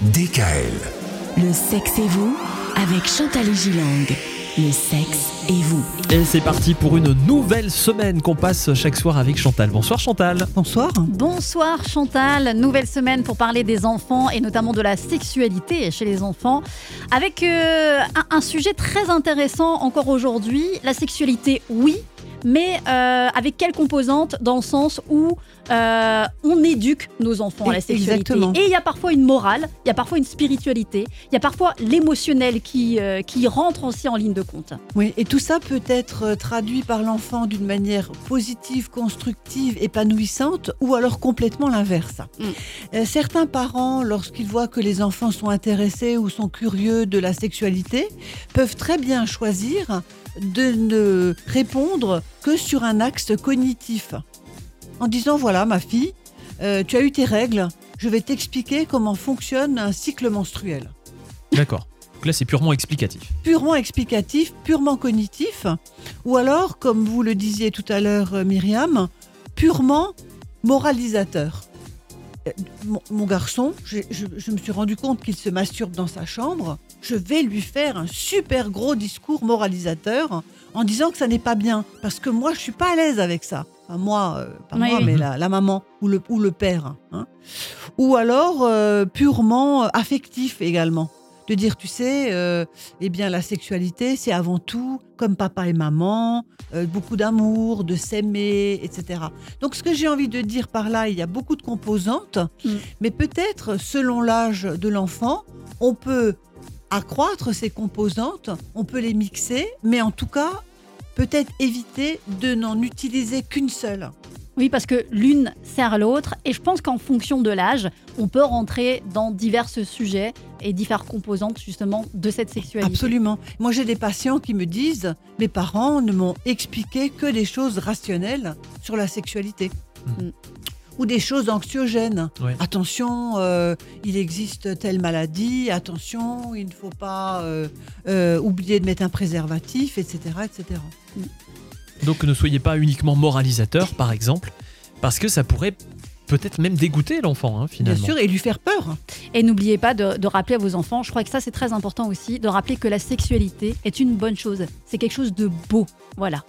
DKL. Le sexe et vous avec Chantal Gilang. Le sexe et vous. Et c'est parti pour une nouvelle semaine qu'on passe chaque soir avec Chantal. Bonsoir Chantal. Bonsoir. Bonsoir Chantal, nouvelle semaine pour parler des enfants et notamment de la sexualité chez les enfants avec euh, un, un sujet très intéressant encore aujourd'hui, la sexualité oui, mais euh, avec quelle composante Dans le sens où euh, on éduque nos enfants à la sexualité. Exactement. Et il y a parfois une morale, il y a parfois une spiritualité, il y a parfois l'émotionnel qui, euh, qui rentre aussi en ligne de compte. Oui, et tout ça peut être traduit par l'enfant d'une manière positive, constructive, épanouissante, ou alors complètement l'inverse. Mm. Certains parents, lorsqu'ils voient que les enfants sont intéressés ou sont curieux de la sexualité, peuvent très bien choisir de ne répondre que sur un axe cognitif. En disant, voilà, ma fille, euh, tu as eu tes règles, je vais t'expliquer comment fonctionne un cycle menstruel. D'accord. Donc là c'est purement explicatif. purement explicatif, purement cognitif, ou alors, comme vous le disiez tout à l'heure, euh, Myriam, purement moralisateur. Euh, Mon, mon garçon, je, je- je me suis rendu compte qu'il se masturbe dans sa chambre. Je vais lui faire un super gros discours moralisateur en disant que ça n'est pas bien, parce que moi, je suis pas à l'aise avec ça. Enfin, moi, euh, pas Oui, moi, mais la, la maman ou le, ou le père. hein. Ou alors euh, purement affectif également de dire, tu sais, euh, eh bien, la sexualité, c'est avant tout, comme papa et maman, euh, beaucoup d'amour, de s'aimer, etc. Donc, ce que j'ai envie de dire par là, il y a beaucoup de composantes, Mm. mais peut-être, selon l'âge de l'enfant, on peut accroître ces composantes, on peut les mixer, mais en tout cas, peut-être éviter de n'en utiliser qu'une seule. Oui, parce que l'une sert l'autre, et je pense qu'en fonction de l'âge, on peut rentrer dans divers sujets et diverses composantes justement de cette sexualité. Absolument. Moi, j'ai des patients qui me disent, mes parents ne m'ont expliqué que des choses rationnelles sur la sexualité. Mm. Ou des choses anxiogènes. Ouais. Attention, euh, il existe telle maladie, attention, il ne faut pas euh, euh, oublier de mettre un préservatif, etc. etc. Donc ne soyez pas uniquement moralisateur par exemple, parce que ça pourrait peut-être même dégoûter l'enfant hein, Bien finalement. sûr, et lui faire peur. Et n'oubliez pas de, de rappeler à vos enfants, je crois que ça c'est très important aussi, de rappeler que la sexualité est une bonne chose. C'est quelque chose de beau. Voilà.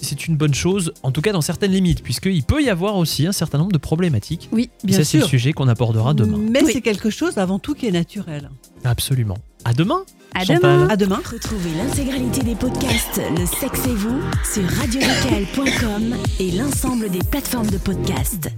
C'est une bonne chose, en tout cas dans certaines limites, puisqu'il peut y avoir aussi un certain nombre de problématiques. Oui. Et Bien ça c'est le sûr. sujet qu'on abordera demain. Mais Oui. c'est quelque chose avant tout qui est naturel. Absolument. À demain À Chantal. demain. À demain. Retrouvez l'intégralité des podcasts Le sexe et vous sur radiodécal.com et l'ensemble des plateformes de podcasts.